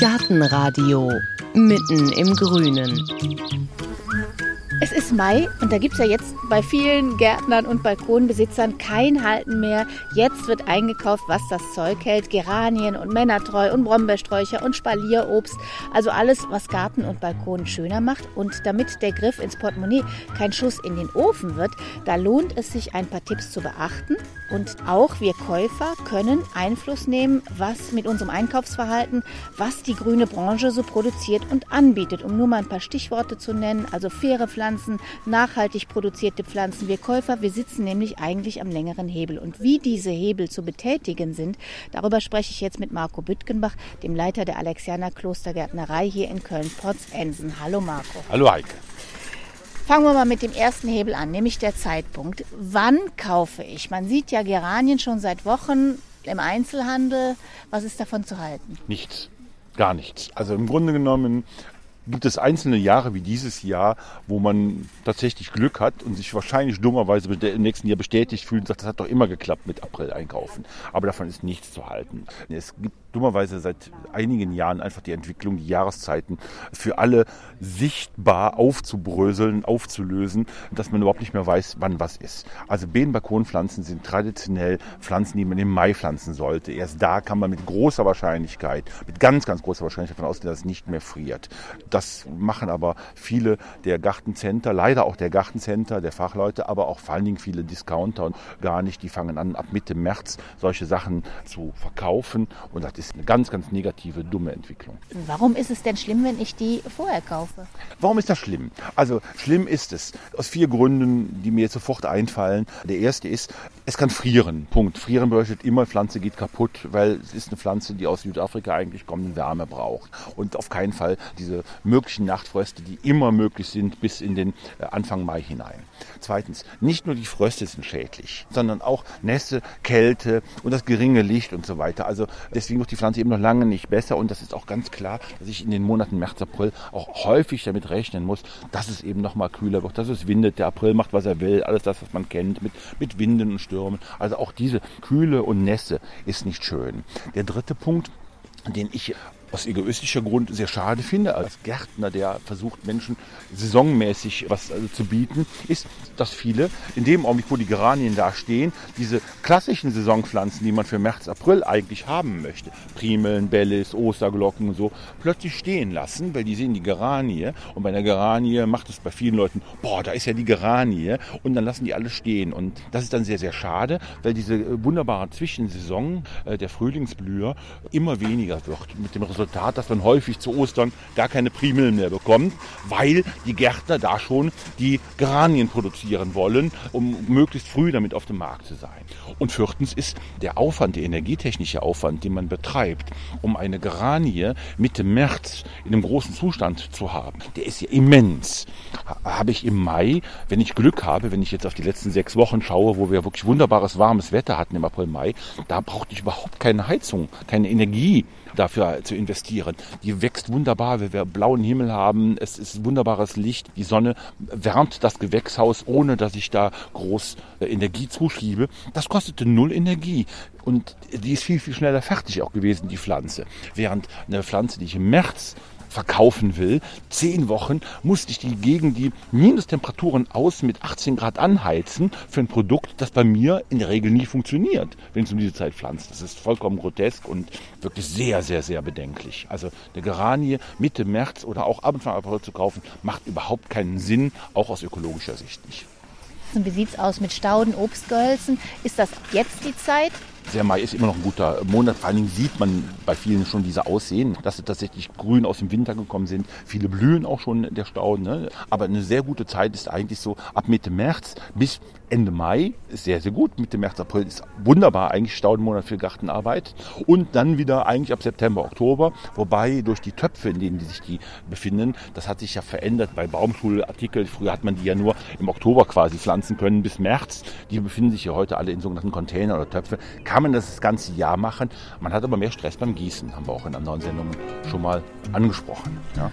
Gartenradio mitten im Grünen. Es ist Mai und da gibt es ja jetzt bei vielen Gärtnern und Balkonbesitzern kein Halten mehr. Jetzt wird eingekauft, was das Zeug hält. Geranien und Männertreu und Brombeersträucher und Spalierobst. Also alles, was Garten und Balkon schöner macht. Und damit der Griff ins Portemonnaie kein Schuss in den Ofen wird, da lohnt es sich, ein paar Tipps zu beachten. Und auch wir Käufer können Einfluss nehmen, was mit unserem Einkaufsverhalten, was die grüne Branche so produziert und anbietet. Um nur mal ein paar Stichworte zu nennen, also faire Pflanzen, nachhaltig produzierte Pflanzen. Wir Käufer, wir sitzen nämlich eigentlich am längeren Hebel. Und wie diese Hebel zu betätigen sind, darüber spreche ich jetzt mit Marco Büttgenbach, dem Leiter der Alexianer Klostergärtnerei hier in Köln-Potzensen. Hallo Marco. Hallo Heike. Fangen wir mal mit dem ersten Hebel an, nämlich der Zeitpunkt. Wann kaufe ich? Man sieht ja Geranien schon seit Wochen im Einzelhandel. Was ist davon zu halten? Nichts. Gar nichts. Also im Grunde genommen gibt es einzelne Jahre wie dieses Jahr, wo man tatsächlich Glück hat und sich wahrscheinlich dummerweise im nächsten Jahr bestätigt fühlt und sagt, das hat doch immer geklappt mit April einkaufen. Aber davon ist nichts zu halten. Es gibt dummerweise seit einigen Jahren einfach die Entwicklung, die Jahreszeiten für alle sichtbar aufzubröseln, aufzulösen, dass man überhaupt nicht mehr weiß, wann was ist. Also Beetenbalkonpflanzen sind traditionell Pflanzen, die man im Mai pflanzen sollte. Erst da kann man mit großer Wahrscheinlichkeit, mit ganz, ganz großer Wahrscheinlichkeit davon ausgehen, dass es nicht mehr friert. Das machen aber viele der Gartencenter, leider auch der Gartencenter, der Fachleute, aber auch vor allen Dingen viele Discounter und gar nicht. Die fangen an, ab Mitte März solche Sachen zu verkaufen und das ist eine ganz, ganz negative, dumme Entwicklung. Warum ist es denn schlimm, wenn ich die vorher kaufe? Warum ist das schlimm? Also schlimm ist es aus vier Gründen, die mir jetzt sofort einfallen. Der erste ist, es kann frieren. Punkt. Frieren bedeutet immer, Pflanze geht kaputt, weil es ist eine Pflanze, die aus Südafrika eigentlich kommt und Wärme braucht. Und auf keinen Fall diese möglichen Nachtfröste, die immer möglich sind bis in den äh, Anfang Mai hinein. Zweitens, nicht nur die Fröste sind schädlich, sondern auch Nässe, Kälte und das geringe Licht und so weiter. Also deswegen wird die Pflanze eben noch lange nicht besser und das ist auch ganz klar, dass ich in den Monaten März, April auch häufig damit rechnen muss, dass es eben noch mal kühler wird, dass es windet. Der April macht, was er will, alles das, was man kennt, mit, mit Winden und Stürmen. Also auch diese Kühle und Nässe ist nicht schön. Der dritte Punkt, den ich aus egoistischer Grund sehr schade finde, als Gärtner, der versucht, Menschen saisonmäßig was also zu bieten, ist, dass viele in dem Augenblick, wo die Geranien da stehen, diese klassischen Saisonpflanzen, die man für März, April eigentlich haben möchte, Primeln, Bellis, Osterglocken und so, plötzlich stehen lassen, weil die sehen die Geranie und bei einer Geranie macht es bei vielen Leuten, boah, da ist ja die Geranie und dann lassen die alle stehen. Und das ist dann sehr, sehr schade, weil diese wunderbare Zwischensaison äh, der Frühlingsblüher immer weniger wird mit dem Resultat, dass man häufig zu Ostern gar keine Primeln mehr bekommt, weil die Gärtner da schon die Geranien produzieren wollen, um möglichst früh damit auf dem Markt zu sein. Und viertens ist der Aufwand, der energietechnische Aufwand, den man betreibt, um eine Geranie Mitte März in einem großen Zustand zu haben, der ist ja immens. Habe ich im Mai, wenn ich Glück habe, wenn ich jetzt auf die letzten sechs Wochen schaue, wo wir wirklich wunderbares warmes Wetter hatten im April, Mai, da brauchte ich überhaupt keine Heizung, keine Energie dafür zu investieren. Die wächst wunderbar, weil wir blauen Himmel haben, es ist wunderbares Licht, die Sonne wärmt das Gewächshaus, ohne dass ich da groß äh, Energie zuschiebe. Das kostete null Energie und die ist viel, viel schneller fertig auch gewesen, die Pflanze. Während eine Pflanze, die ich im März verkaufen will, zehn Wochen musste ich die gegen die Minustemperaturen aus mit 18 Grad anheizen für ein Produkt, das bei mir in der Regel nie funktioniert, wenn es um diese Zeit pflanzt. Das ist vollkommen grotesk und wirklich sehr, sehr, sehr bedenklich. Also eine Geranie Mitte März oder auch Anfang April zu kaufen, macht überhaupt keinen Sinn, auch aus ökologischer Sicht nicht. Wie sieht es aus mit Stauden, Obstgehölzen? Ist das jetzt die Zeit? Der Mai ist immer noch ein guter Monat. Vor allen Dingen sieht man bei vielen schon diese Aussehen, dass sie tatsächlich grün aus dem Winter gekommen sind. Viele blühen auch schon der Stauden. Ne? Aber eine sehr gute Zeit ist eigentlich so ab Mitte März bis Ende Mai ist sehr, sehr gut. Mitte März, April ist wunderbar, eigentlich Staudenmonat für Gartenarbeit. Und dann wieder eigentlich ab September, Oktober. Wobei durch die Töpfe, in denen die sich die befinden, das hat sich ja verändert bei Baumschulartikeln. Früher hat man die ja nur im Oktober quasi pflanzen können bis März. Die befinden sich ja heute alle in sogenannten Container oder Töpfe. Kann man das das ganze Jahr machen. Man hat aber mehr Stress beim Gießen, haben wir auch in anderen Sendungen schon mal angesprochen. Ja.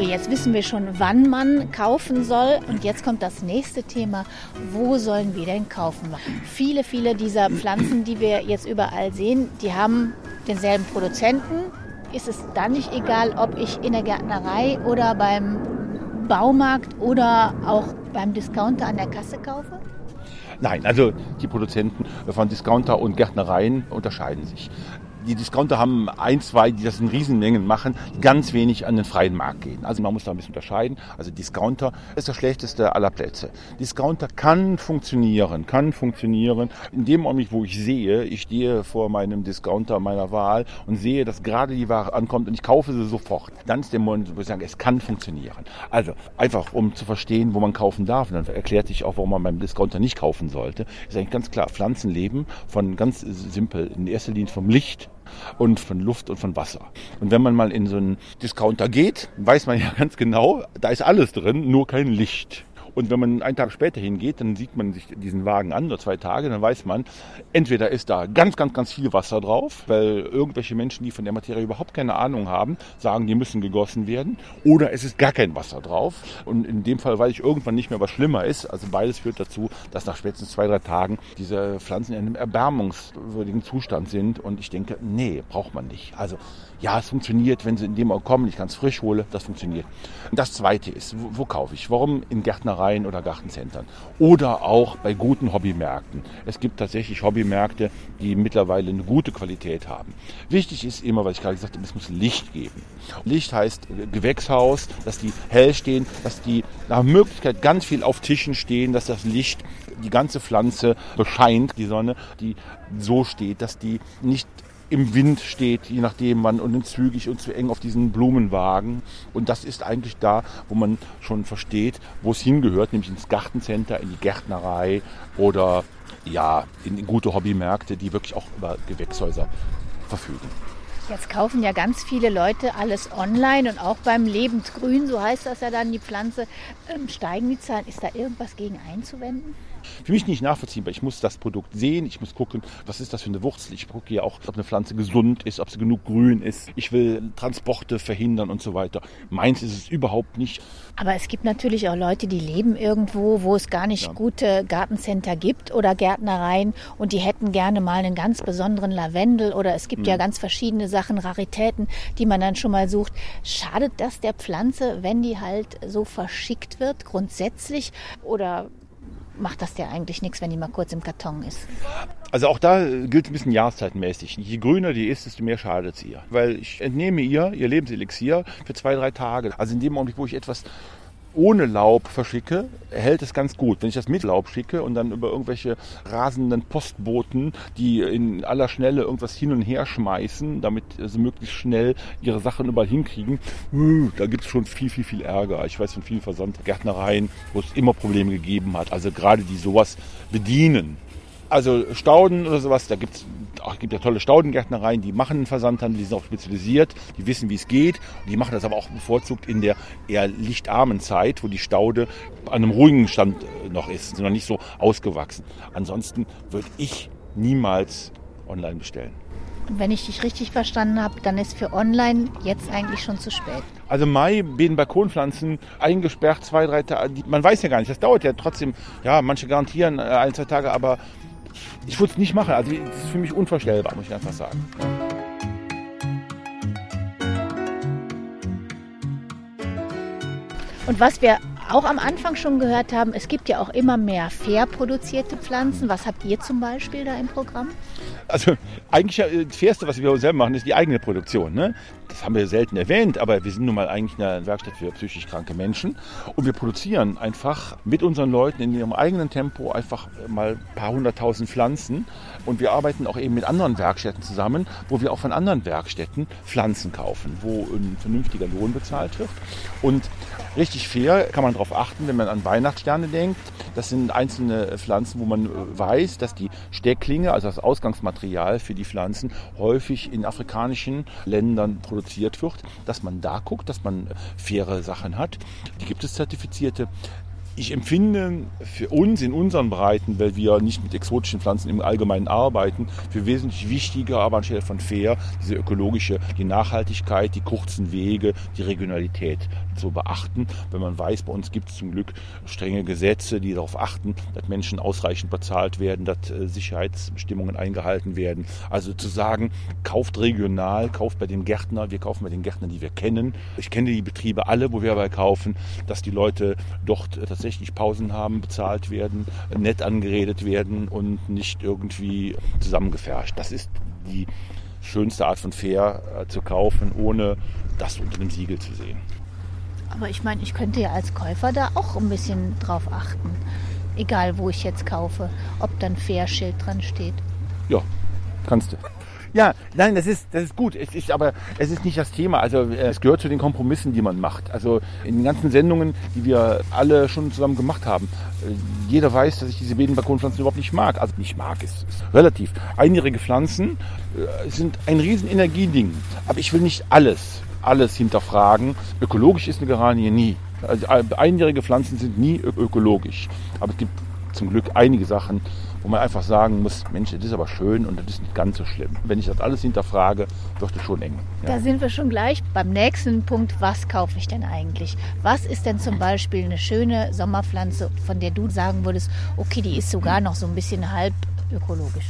Okay, jetzt wissen wir schon, wann man kaufen soll. Und jetzt kommt das nächste Thema. Wo sollen wir denn kaufen? Viele, viele dieser Pflanzen, die wir jetzt überall sehen, die haben denselben Produzenten. Ist es dann nicht egal, ob ich in der Gärtnerei oder beim Baumarkt oder auch beim Discounter an der Kasse kaufe? Nein, also die Produzenten von Discounter und Gärtnereien unterscheiden sich. Die Discounter haben ein, zwei, die das in Riesenmengen machen, ganz wenig an den freien Markt gehen. Also man muss da ein bisschen unterscheiden. Also Discounter ist der schlechteste aller Plätze. Discounter kann funktionieren, kann funktionieren. In dem Moment, wo ich sehe, ich stehe vor meinem Discounter meiner Wahl und sehe, dass gerade die Ware ankommt und ich kaufe sie sofort, dann ist der Moment, wo ich sage, es kann funktionieren. Also einfach, um zu verstehen, wo man kaufen darf, und dann erklärt sich auch, warum man beim Discounter nicht kaufen sollte, ist eigentlich ganz klar, Pflanzen leben von ganz simpel, in erster Linie vom Licht und von Luft und von Wasser. Und wenn man mal in so einen Discounter geht, weiß man ja ganz genau, da ist alles drin, nur kein Licht. Und wenn man einen Tag später hingeht, dann sieht man sich diesen Wagen an, oder zwei Tage, dann weiß man, entweder ist da ganz, ganz, ganz viel Wasser drauf, weil irgendwelche Menschen, die von der Materie überhaupt keine Ahnung haben, sagen, die müssen gegossen werden, oder es ist gar kein Wasser drauf. Und in dem Fall weiß ich irgendwann nicht mehr, was schlimmer ist. Also beides führt dazu, dass nach spätestens zwei, drei Tagen diese Pflanzen in einem erbärmungswürdigen Zustand sind. Und ich denke, nee, braucht man nicht. Also ja, es funktioniert, wenn sie in dem Ort kommen, ich ganz frisch hole, das funktioniert. Und das Zweite ist, wo, wo kaufe ich? Warum in Gärtnereien oder Gartencentern? Oder auch bei guten Hobbymärkten. Es gibt tatsächlich Hobbymärkte, die mittlerweile eine gute Qualität haben. Wichtig ist immer, was ich gerade gesagt habe, es muss Licht geben. Licht heißt Gewächshaus, dass die hell stehen, dass die nach Möglichkeit ganz viel auf Tischen stehen, dass das Licht die ganze Pflanze bescheint, die Sonne, die so steht, dass die nicht im Wind steht, je nachdem wann und zügig und zu eng auf diesen Blumenwagen. Und das ist eigentlich da, wo man schon versteht, wo es hingehört, nämlich ins Gartencenter, in die Gärtnerei oder ja, in gute Hobbymärkte, die wirklich auch über Gewächshäuser verfügen. Jetzt kaufen ja ganz viele Leute alles online und auch beim Lebendgrün, so heißt das ja dann, die Pflanze, ähm, steigen die Zahlen. Ist da irgendwas gegen einzuwenden? Für mich nicht nachvollziehbar. Ich muss das Produkt sehen, ich muss gucken, was ist das für eine Wurzel. Ich gucke ja auch, ob eine Pflanze gesund ist, ob sie genug grün ist. Ich will Transporte verhindern und so weiter. Meins ist es überhaupt nicht. Aber es gibt natürlich auch Leute, die leben irgendwo, wo es gar nicht ja. gute Gartencenter gibt oder Gärtnereien und die hätten gerne mal einen ganz besonderen Lavendel oder es gibt hm. ja ganz verschiedene Sachen, Raritäten, die man dann schon mal sucht. Schadet das der Pflanze, wenn die halt so verschickt wird, grundsätzlich? Oder macht das ja eigentlich nichts, wenn die mal kurz im Karton ist. Also auch da gilt es ein bisschen jahreszeitmäßig. Je grüner die ist, desto mehr schadet sie ihr. Weil ich entnehme ihr ihr Lebenselixier für zwei, drei Tage. Also in dem Augenblick, wo ich etwas ohne Laub verschicke, hält es ganz gut. Wenn ich das mit Laub schicke und dann über irgendwelche rasenden Postboten, die in aller Schnelle irgendwas hin und her schmeißen, damit sie möglichst schnell ihre Sachen überall hinkriegen, uh, da gibt es schon viel, viel, viel Ärger. Ich weiß von vielen Versandgärtnereien, wo es immer Probleme gegeben hat. Also gerade die sowas bedienen. Also Stauden oder sowas, da gibt's es gibt ja tolle Staudengärtnereien, die machen einen Versandhandel, die sind auch spezialisiert, die wissen, wie es geht. Die machen das aber auch bevorzugt in der eher lichtarmen Zeit, wo die Staude an einem ruhigen Stand äh, noch ist, sind noch nicht so ausgewachsen. Ansonsten würde ich niemals online bestellen. Und wenn ich dich richtig verstanden habe, dann ist für online jetzt eigentlich schon zu spät. Also Mai, Beeten, Balkonpflanzen eingesperrt, zwei, drei Tage. Man weiß ja gar nicht, das dauert ja trotzdem. Ja, manche garantieren äh, ein, zwei Tage, aber ich würde es nicht machen. Also das ist für mich unvorstellbar, muss ich einfach sagen. Und was wir auch am Anfang schon gehört haben, es gibt ja auch immer mehr fair produzierte Pflanzen. Was habt ihr zum Beispiel da im Programm? Also eigentlich das Fairste, was wir selber machen, ist die eigene Produktion. Ne? Das haben wir selten erwähnt, aber wir sind nun mal eigentlich eine Werkstatt für psychisch kranke Menschen. Und wir produzieren einfach mit unseren Leuten in ihrem eigenen Tempo einfach mal ein paar hunderttausend Pflanzen. Und wir arbeiten auch eben mit anderen Werkstätten zusammen, wo wir auch von anderen Werkstätten Pflanzen kaufen, wo ein vernünftiger Lohn bezahlt wird. Und richtig fair kann man darauf achten, wenn man an Weihnachtssterne denkt. Das sind einzelne Pflanzen, wo man weiß, dass die Stecklinge, also das Ausgangsmaterial für die Pflanzen, häufig in afrikanischen Ländern produziert wird, dass man da guckt, dass man faire Sachen hat. Die gibt es zertifizierte ich empfinde für uns in unseren Breiten, weil wir nicht mit exotischen Pflanzen im Allgemeinen arbeiten, für wesentlich wichtiger, aber anstelle von fair, diese ökologische, die Nachhaltigkeit, die kurzen Wege, die Regionalität zu beachten, wenn man weiß, bei uns gibt es zum Glück strenge Gesetze, die darauf achten, dass Menschen ausreichend bezahlt werden, dass äh, Sicherheitsbestimmungen eingehalten werden. Also zu sagen, kauft regional, kauft bei dem Gärtner, wir kaufen bei den Gärtnern, die wir kennen. Ich kenne die Betriebe alle, wo wir aber kaufen, dass die Leute dort tatsächlich Pausen haben, bezahlt werden, nett angeredet werden und nicht irgendwie zusammengefärscht. Das ist die schönste Art von Fair äh, zu kaufen, ohne das unter dem Siegel zu sehen. Aber ich meine, ich könnte ja als Käufer da auch ein bisschen drauf achten. Egal, wo ich jetzt kaufe, ob dann Fair-Schild dran steht. Ja, kannst du. Ja, nein, das ist, das ist gut. Es ist aber, es ist nicht das Thema. Also äh, es gehört zu den Kompromissen, die man macht. Also in den ganzen Sendungen, die wir alle schon zusammen gemacht haben, äh, jeder weiß, dass ich diese Bedenbalkonpflanzen überhaupt nicht mag. Also nicht mag, ist, ist relativ. Einjährige Pflanzen äh, sind ein riesen Energieding. Aber ich will nicht alles, alles hinterfragen. Ökologisch ist eine Geranie nie. Also einjährige Pflanzen sind nie ökologisch. Aber es gibt zum Glück einige Sachen, wo man einfach sagen muss, Mensch, das ist aber schön und das ist nicht ganz so schlimm. Wenn ich das alles hinterfrage, wird es schon eng. Ja. Da sind wir schon gleich beim nächsten Punkt. Was kaufe ich denn eigentlich? Was ist denn zum Beispiel eine schöne Sommerpflanze, von der du sagen würdest, okay, die ist sogar noch so ein bisschen halb ökologisch?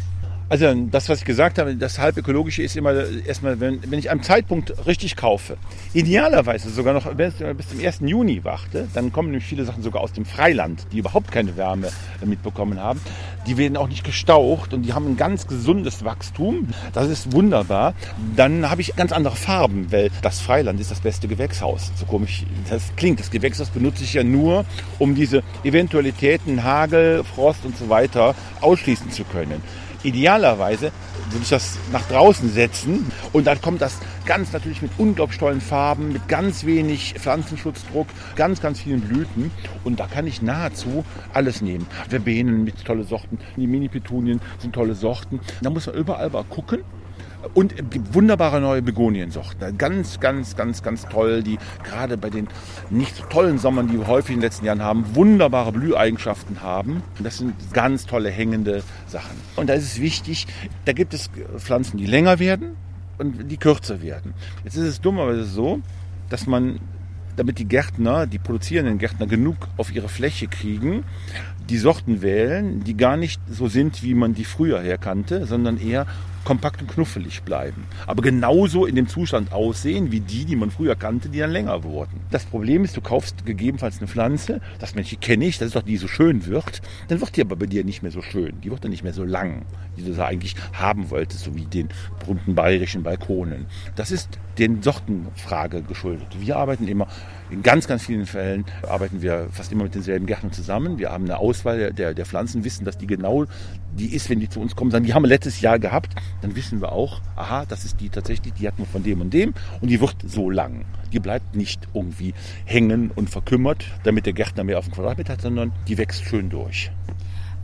Also das, was ich gesagt habe, das halb ökologische ist immer erstmal, wenn, wenn ich am Zeitpunkt richtig kaufe. Idealerweise sogar noch, wenn ich bis zum 1. Juni warte, dann kommen nämlich viele Sachen sogar aus dem Freiland, die überhaupt keine Wärme mitbekommen haben. Die werden auch nicht gestaucht und die haben ein ganz gesundes Wachstum. Das ist wunderbar. Dann habe ich ganz andere Farben, weil das Freiland ist das beste Gewächshaus. So komisch das klingt. Das Gewächshaus benutze ich ja nur, um diese Eventualitäten, Hagel, Frost und so weiter ausschließen zu können. Idealerweise würde ich das nach draußen setzen und dann kommt das ganz natürlich mit unglaublich tollen Farben, mit ganz wenig Pflanzenschutzdruck, ganz, ganz vielen Blüten und da kann ich nahezu alles nehmen. Verbenen mit tolle Sorten, die Mini-Petunien sind tolle Sorten. Da muss man überall mal gucken und wunderbare neue Begoniensorten. Ganz, ganz, ganz, ganz toll, die gerade bei den nicht so tollen Sommern, die wir häufig in den letzten Jahren haben, wunderbare Blüheigenschaften haben. Das sind ganz tolle hängende Sachen. Und da ist es wichtig, da gibt es Pflanzen, die länger werden und die kürzer werden. Jetzt ist es dummerweise so, dass man damit die Gärtner, die produzierenden Gärtner genug auf ihre Fläche kriegen, die Sorten wählen, die gar nicht so sind, wie man die früher herkannte, sondern eher kompakt und knuffelig bleiben. Aber genauso in dem Zustand aussehen wie die, die man früher kannte, die dann länger wurden. Das Problem ist, du kaufst gegebenenfalls eine Pflanze, das Mensch, die kenne ich, das ist doch die so schön wird, dann wird die aber bei dir nicht mehr so schön. Die wird dann nicht mehr so lang, wie du sie eigentlich haben wolltest, so wie den berühmten bayerischen Balkonen. Das ist den Sortenfrage geschuldet. Wir arbeiten immer in ganz, ganz vielen Fällen arbeiten wir fast immer mit denselben Gärtnern zusammen. Wir haben eine Auswahl der, der Pflanzen, wissen, dass die genau die ist, wenn die zu uns kommen, sagen, die haben wir letztes Jahr gehabt, dann wissen wir auch, aha, das ist die tatsächlich, die hatten wir von dem und dem und die wird so lang. Die bleibt nicht irgendwie hängen und verkümmert, damit der Gärtner mehr auf den Quadratmeter hat, sondern die wächst schön durch.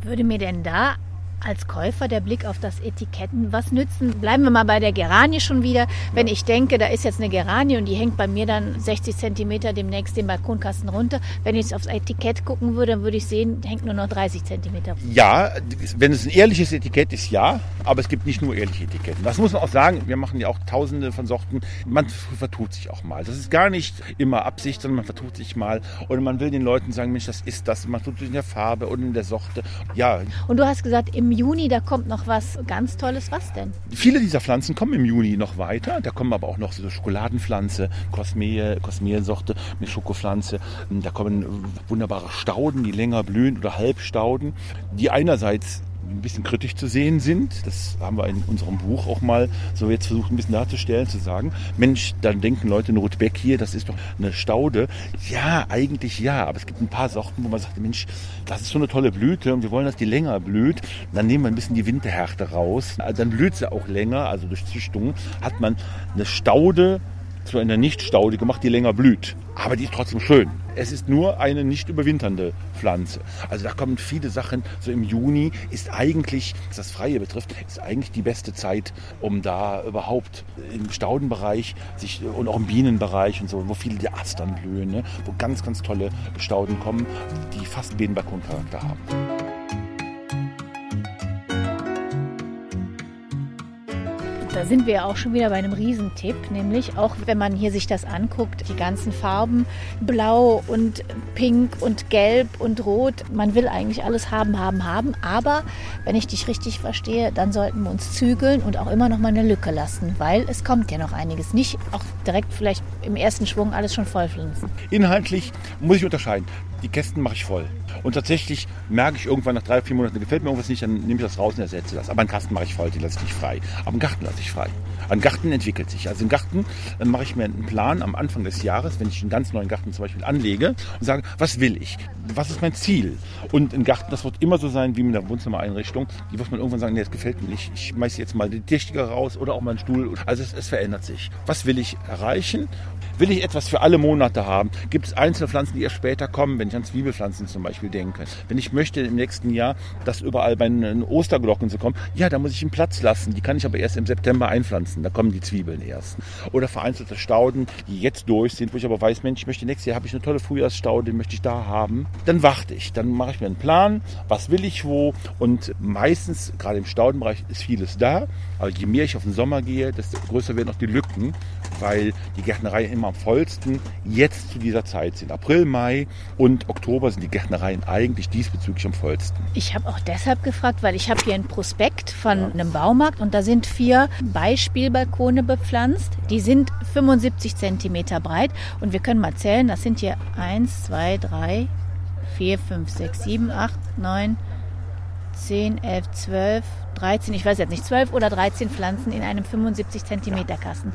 Würde mir denn da als Käufer der Blick auf das Etiketten was nützen? Bleiben wir mal bei der Geranie schon wieder. Wenn ich denke, da ist jetzt eine Geranie und die hängt bei mir dann 60 Zentimeter demnächst den Balkonkasten runter. Wenn ich aufs Etikett gucken würde, dann würde ich sehen, hängt nur noch 30 Zentimeter. Ja, wenn es ein ehrliches Etikett ist, ja. Aber es gibt nicht nur ehrliche Etiketten. Das muss man auch sagen. Wir machen ja auch tausende von Sorten. Man vertut sich auch mal. Das ist gar nicht immer Absicht, sondern man vertut sich mal. Und man will den Leuten sagen, Mensch, das ist das. Man tut sich in der Farbe und in der Sorte. Ja. Und du hast gesagt, im Juni, da kommt noch was ganz Tolles. Was denn? Viele dieser Pflanzen kommen im Juni noch weiter. Da kommen aber auch noch so Schokoladenpflanze, Kosmee, Kosmee-Sorte mit Schokopflanze. Da kommen wunderbare Stauden, die länger blühen oder Halbstauden, die einerseits ein bisschen kritisch zu sehen sind. Das haben wir in unserem Buch auch mal so jetzt versucht ein bisschen darzustellen, zu sagen, Mensch, dann denken Leute, eine Rotbeck hier, das ist doch eine Staude. Ja, eigentlich ja, aber es gibt ein paar Sorten, wo man sagt, Mensch, das ist so eine tolle Blüte und wir wollen, dass die länger blüht. Dann nehmen wir ein bisschen die Winterhärte raus. Dann blüht sie auch länger, also durch Züchtung hat man eine Staude zu einer Nichtstaude gemacht, die länger blüht. Aber die ist trotzdem schön. Es ist nur eine nicht überwinternde Pflanze. Also da kommen viele Sachen. So im Juni ist eigentlich, was das Freie betrifft, ist eigentlich die beste Zeit, um da überhaupt im Staudenbereich sich, und auch im Bienenbereich und so, wo viele die Astern blühen, ne, wo ganz, ganz tolle Stauden kommen, die fast einen Balkoncharakter haben. Da sind wir auch schon wieder bei einem Riesentipp, nämlich auch wenn man hier sich das anguckt, die ganzen Farben, blau und pink und gelb und rot. Man will eigentlich alles haben, haben, haben. Aber wenn ich dich richtig verstehe, dann sollten wir uns zügeln und auch immer noch mal eine Lücke lassen, weil es kommt ja noch einiges. Nicht auch direkt vielleicht im ersten Schwung alles schon vollpflanzen. Inhaltlich muss ich unterscheiden. Die Kästen mache ich voll. Und tatsächlich merke ich irgendwann nach drei, vier Monaten, gefällt mir irgendwas nicht, dann nehme ich das raus und ersetze das. Aber einen Kasten mache ich voll, den lasse ich nicht frei. Aber einen Garten lasse ich frei. Ein Garten entwickelt sich. Also im Garten dann mache ich mir einen Plan am Anfang des Jahres, wenn ich einen ganz neuen Garten zum Beispiel anlege und sage, was will ich? Was ist mein Ziel? Und ein Garten, das wird immer so sein wie mit einer Wohnzimmereinrichtung. Die wird man irgendwann sagen, nee, das gefällt mir nicht. Ich schmeiße jetzt mal den Tischtiger raus oder auch mal einen Stuhl. Also es, es verändert sich. Was will ich erreichen? Will ich etwas für alle Monate haben? Gibt es einzelne Pflanzen, die erst später kommen, wenn ich an Zwiebelpflanzen zum Beispiel denke? Wenn ich möchte im nächsten Jahr, dass überall bei den Osterglocken so kommen, ja, da muss ich einen Platz lassen. Die kann ich aber erst im September einpflanzen. Da kommen die Zwiebeln erst. Oder vereinzelte Stauden, die jetzt durch sind, wo ich aber weiß, Mensch, ich möchte nächstes Jahr habe ich eine tolle Frühjahrsstaude, den möchte ich da haben. Dann warte ich. Dann mache ich mir einen Plan, was will ich wo. Und meistens, gerade im Staudenbereich, ist vieles da. Aber je mehr ich auf den Sommer gehe, desto größer werden auch die Lücken, weil die Gärtnereien immer am vollsten jetzt zu dieser Zeit sind. April, Mai und Oktober sind die Gärtnereien eigentlich diesbezüglich am vollsten. Ich habe auch deshalb gefragt, weil ich habe hier ein Prospekt von ja. einem Baumarkt und da sind vier Beispielbalkone bepflanzt. Die sind 75 Zentimeter breit und wir können mal zählen, das sind hier 1, 2, 3, 4, 5, 6, 7, 8, 9, 10, 11, 12, 13, ich weiß jetzt nicht, 12 oder 13 Pflanzen in einem 75 Zentimeter Kasten.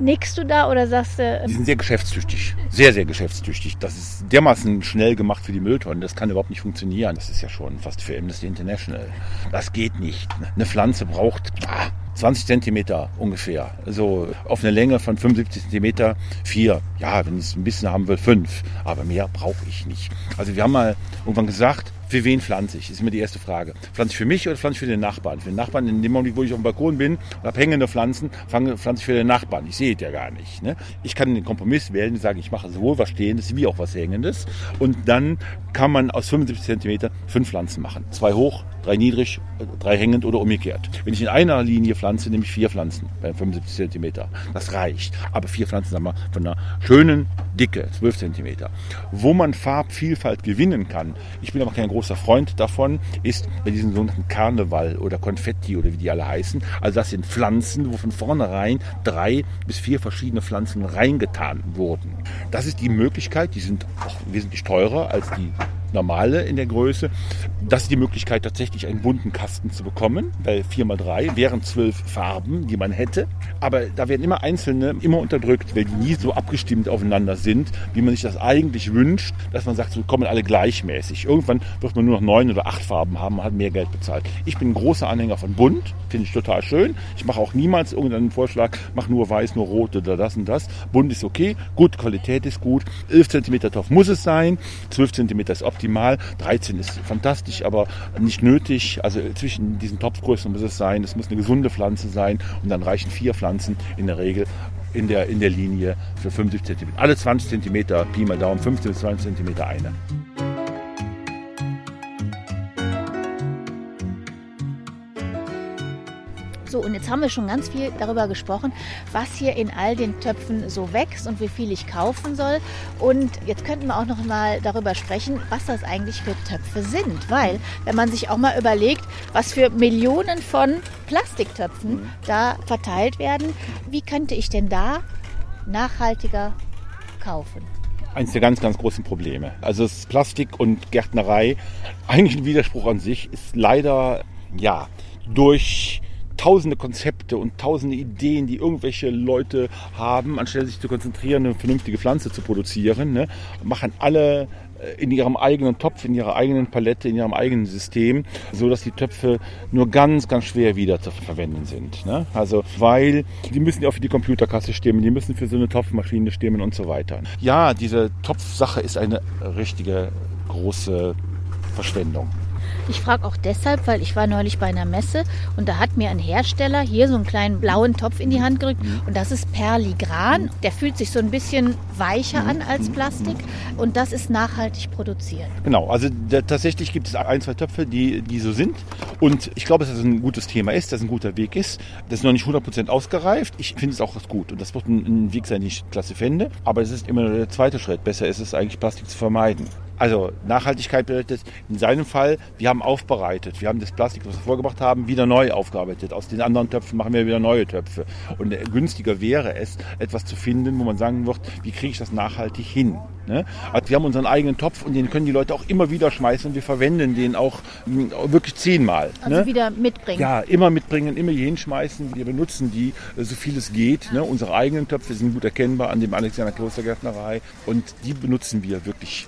Nickst du da oder sagst du? Die sind sehr geschäftstüchtig. Sehr, sehr geschäftstüchtig. Das ist dermaßen schnell gemacht für die Mülltonnen. Das kann überhaupt nicht funktionieren. Das ist ja schon fast für Amnesty International. Das geht nicht. Eine Pflanze braucht ah, 20 Zentimeter ungefähr. Also auf eine Länge von 75 Zentimeter vier. Ja, wenn es ein bisschen haben will, fünf. Aber mehr brauche ich nicht. Also wir haben mal irgendwann gesagt, für wen pflanze ich? Ist immer die erste Frage. Pflanze ich für mich oder pflanze ich für den Nachbarn? Für den Nachbarn, in dem Moment, wo ich auf dem Balkon bin und habe hängende Pflanzen, pflanze ich für den Nachbarn. Ich sehe es ja gar nicht. Ne? Ich kann den Kompromiss wählen und sagen, ich mache sowohl was Stehendes wie auch was Hängendes. Und dann kann man aus 75 Zentimeter fünf Pflanzen machen. Zwei hoch, drei niedrig, drei hängend oder umgekehrt. Wenn ich in einer Linie pflanze, nehme ich vier Pflanzen bei 75 Zentimeter. Das reicht. Aber vier Pflanzen, sagen wir, von einer schönen Dicke, 12 Zentimeter. Wo man Farbvielfalt gewinnen kann, ich bin aber kein großer Freund davon, ist bei diesem sogenannten Karneval oder Konfetti oder wie die alle heißen. Also das sind Pflanzen, wo von vornherein drei bis vier verschiedene Pflanzen reingetan wurden. Das ist die Möglichkeit, die sind auch wesentlich teurer als die normale in der Größe. Das ist die Möglichkeit, tatsächlich einen bunten Kasten zu bekommen, weil 4x3 wären zwölf Farben, die man hätte. Aber da werden immer einzelne immer unterdrückt, weil die nie so abgestimmt aufeinander sind, wie man sich das eigentlich wünscht, dass man sagt, so kommen alle gleichmäßig. Irgendwann wird man nur noch neun oder acht Farben haben, man hat mehr Geld bezahlt. Ich bin ein großer Anhänger von bunt, finde ich total schön. Ich mache auch niemals irgendeinen Vorschlag, mach nur weiß, nur rot oder das und das. Bunt ist okay, gut, Qualität ist gut. 11 cm Topf muss es sein, 12 cm ist optimal optimal. 13 ist fantastisch, aber nicht nötig. Also zwischen diesen Topfgrößen muss es sein. Es muss eine gesunde Pflanze sein und dann reichen vier Pflanzen in der Regel in der, in der Linie für 50 cm. Alle 20 cm, Pi mal Daumen, 15 bis 20 cm eine. So, und jetzt haben wir schon ganz viel darüber gesprochen, was hier in all den Töpfen so wächst und wie viel ich kaufen soll. Und jetzt könnten wir auch noch mal darüber sprechen, was das eigentlich für Töpfe sind. Weil, wenn man sich auch mal überlegt, was für Millionen von Plastiktöpfen mhm. da verteilt werden, wie könnte ich denn da nachhaltiger kaufen? eines der ganz, ganz großen Probleme. Also das Plastik und Gärtnerei, eigentlich ein Widerspruch an sich, ist leider, ja, durch tausende Konzepte und tausende Ideen, die irgendwelche Leute haben, anstelle sich zu konzentrieren, eine vernünftige Pflanze zu produzieren, ne, machen alle äh, in ihrem eigenen Topf, in ihrer eigenen Palette, in ihrem eigenen System, so dass die Töpfe nur ganz, ganz schwer wieder zu verwenden sind. Ne? Also, weil die müssen ja auch für die Computerkasse stimmen, die müssen für so eine Topfmaschine stimmen und so weiter. Ja, diese Topfsache ist eine richtige große Verschwendung. Ich frage auch deshalb, weil ich war neulich bei einer Messe und da hat mir ein Hersteller hier so einen kleinen blauen Topf in die Hand gerückt Mhm. und das ist Perligran. Der fühlt sich so ein bisschen weicher Mhm. an als Plastik und das ist nachhaltig produziert. Genau, also da, tatsächlich gibt es ein, zwei Töpfe, die, die so sind. Und ich glaube, dass das ein gutes Thema ist, dass es ein guter Weg ist. Das ist noch nicht 100% ausgereift. Ich finde es auch gut. Und das wird ein, ein Weg sein, den ich klasse fände. Aber es ist immer nur der zweite Schritt. Besser ist es eigentlich, Plastik zu vermeiden. Also Nachhaltigkeit bedeutet in seinem Fall, wir haben aufbereitet. Wir haben das Plastik, was wir vorgebracht haben, wieder neu aufgearbeitet. Aus den anderen Töpfen machen wir wieder neue Töpfe. Und günstiger wäre es, etwas zu finden, wo man sagen wird, wie kriege ich das nachhaltig hin? Ne? Also wir haben unseren eigenen Topf und den können die Leute auch immer wieder schmeißen und wir verwenden den auch mh, wirklich zehnmal. Also ne? wieder mitbringen. Ja, immer mitbringen, immer hier hinschmeißen. Wir benutzen die, äh, so viel es geht. Ne? Unsere eigenen Töpfe sind gut erkennbar an dem Alexander Klostergärtnerei und die benutzen wir wirklich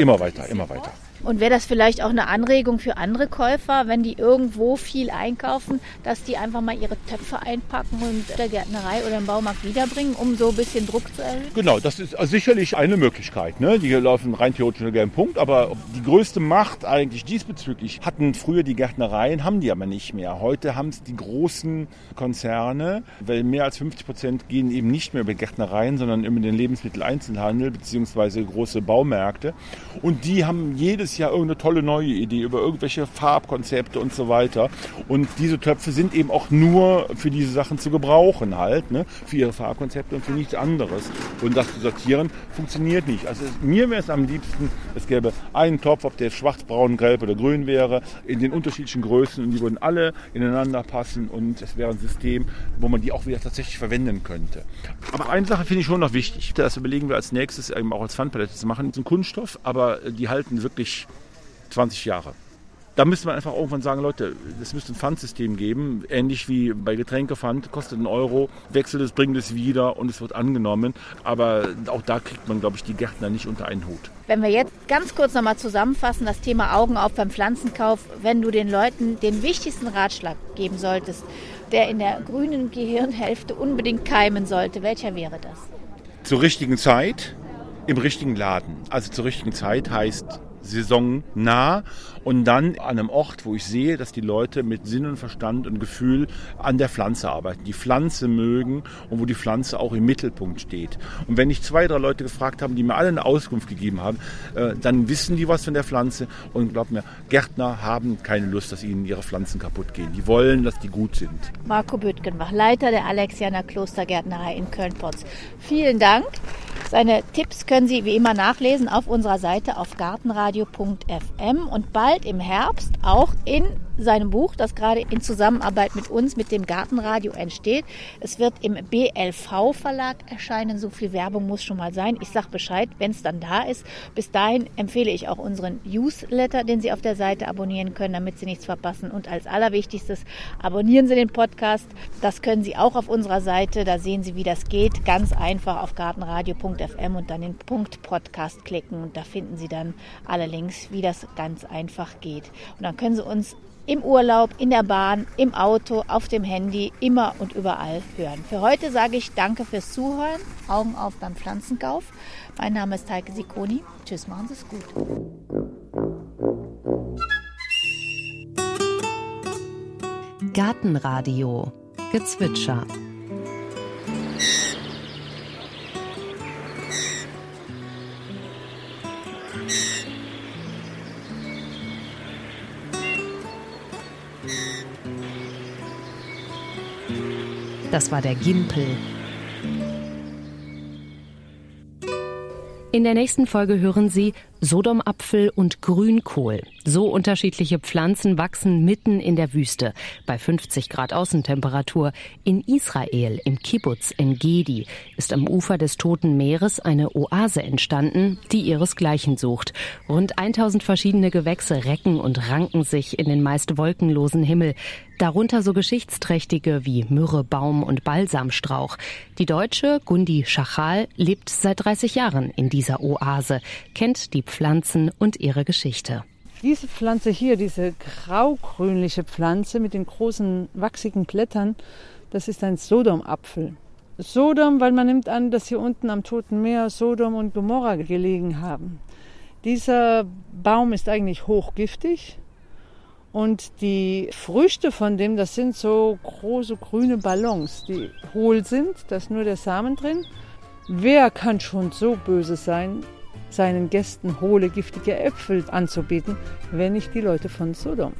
immer weiter, immer weiter. Und wäre das vielleicht auch eine Anregung für andere Käufer, wenn die irgendwo viel einkaufen, dass die einfach mal ihre Töpfe einpacken und der Gärtnerei oder im Baumarkt wiederbringen, um so ein bisschen Druck zu erhöhen? Genau, das ist sicherlich eine Möglichkeit. Ne? Die laufen rein theoretisch unter gelben Punkt, aber die größte Macht eigentlich diesbezüglich hatten früher die Gärtnereien, haben die aber nicht mehr. Heute haben es die großen Konzerne, weil mehr als 50 Prozent gehen eben nicht mehr über Gärtnereien, sondern über den Lebensmitteleinzelhandel beziehungsweise große Baumärkte. Und die haben jedes Jahr irgendeine tolle neue Idee über irgendwelche Farbkonzepte und so weiter. Und diese Töpfe sind eben auch nur für diese Sachen zu gebrauchen halt, ne? für ihre Farbkonzepte und für nichts anderes. Und das zu sortieren funktioniert nicht. Also es, mir wäre es am liebsten, es gäbe einen Topf, ob der schwarz, braun, gelb oder grün wäre, in den unterschiedlichen Größen und die würden alle ineinander passen und es wäre ein System, wo man die auch wieder tatsächlich verwenden könnte. Aber eine Sache finde ich schon noch wichtig. Das überlegen wir als nächstes eben auch als Pfandpalette zu machen. Das ist ein Kunststoff, aber die halten wirklich 20 Jahre. Da müsste man einfach irgendwann sagen, Leute, es müsste ein Pfandsystem geben, ähnlich wie bei Getränkepfand, kostet einen Euro, wechselt es, bringt es wieder und es wird angenommen. Aber auch da kriegt man, glaube ich, die Gärtner nicht unter einen Hut. Wenn wir jetzt ganz kurz nochmal zusammenfassen, das Thema Augen auf beim Pflanzenkauf, wenn du den Leuten den wichtigsten Ratschlag geben solltest, der in der grünen Gehirnhälfte unbedingt keimen sollte, welcher wäre das? Zur richtigen Zeit, im richtigen Laden. Also zur richtigen Zeit heißt saisonnah und dann an einem Ort, wo ich sehe, dass die Leute mit Sinn und Verstand und Gefühl an der Pflanze arbeiten, die Pflanze mögen und wo die Pflanze auch im Mittelpunkt steht. Und wenn ich zwei, drei Leute gefragt habe, die mir alle eine Auskunft gegeben haben, äh, dann wissen die was von der Pflanze und glaubt mir, Gärtner haben keine Lust, dass ihnen ihre Pflanzen kaputt gehen. Die wollen, dass die gut sind. Marco Böttgenbach, Leiter der Alexianer Klostergärtnerei in Köln-Potz. Vielen Dank. Seine Tipps können Sie wie immer nachlesen auf unserer Seite auf gartenradio.fm und bald im Herbst auch in seinem Buch, das gerade in Zusammenarbeit mit uns, mit dem Gartenradio entsteht. Es wird im BLV Verlag erscheinen. So viel Werbung muss schon mal sein. Ich sage Bescheid, wenn es dann da ist. Bis dahin empfehle ich auch unseren Newsletter, den Sie auf der Seite abonnieren können, damit Sie nichts verpassen. Und als allerwichtigstes, abonnieren Sie den Podcast. Das können Sie auch auf unserer Seite. Da sehen Sie, wie das geht. Ganz einfach auf gartenradio.fm und dann den Punkt Podcast klicken. Und da finden Sie dann alle Links, wie das ganz einfach geht. Und dann können Sie uns im Urlaub, in der Bahn, im Auto, auf dem Handy, immer und überall hören. Für heute sage ich danke fürs Zuhören. Augen auf beim Pflanzenkauf. Mein Name ist Heike Sikoni. Tschüss, machen Sie es gut. Gartenradio Gezwitscher Das war der Gimpel. In der nächsten Folge hören Sie Sodomapfel und Grünkohl. So unterschiedliche Pflanzen wachsen mitten in der Wüste bei 50 Grad Außentemperatur. In Israel, im Kibbutz Engedi, ist am Ufer des Toten Meeres eine Oase entstanden, die ihresgleichen sucht. Rund 1000 verschiedene Gewächse recken und ranken sich in den meist wolkenlosen Himmel. Darunter so geschichtsträchtige wie Myrrhe, Baum und Balsamstrauch. Die Deutsche Gundi Schachal lebt seit 30 Jahren in dieser Oase, kennt die Pflanzen und ihre Geschichte. Diese Pflanze hier, diese graugrünliche Pflanze mit den großen wachsigen Blättern, das ist ein Sodomapfel. Sodom, weil man nimmt an, dass hier unten am Toten Meer Sodom und Gomorra gelegen haben. Dieser Baum ist eigentlich hochgiftig und die Früchte von dem, das sind so große grüne Ballons, die hohl sind, da ist nur der Samen drin. Wer kann schon so böse sein, seinen Gästen hohle, giftige Äpfel anzubieten, wenn nicht die Leute von Sodom.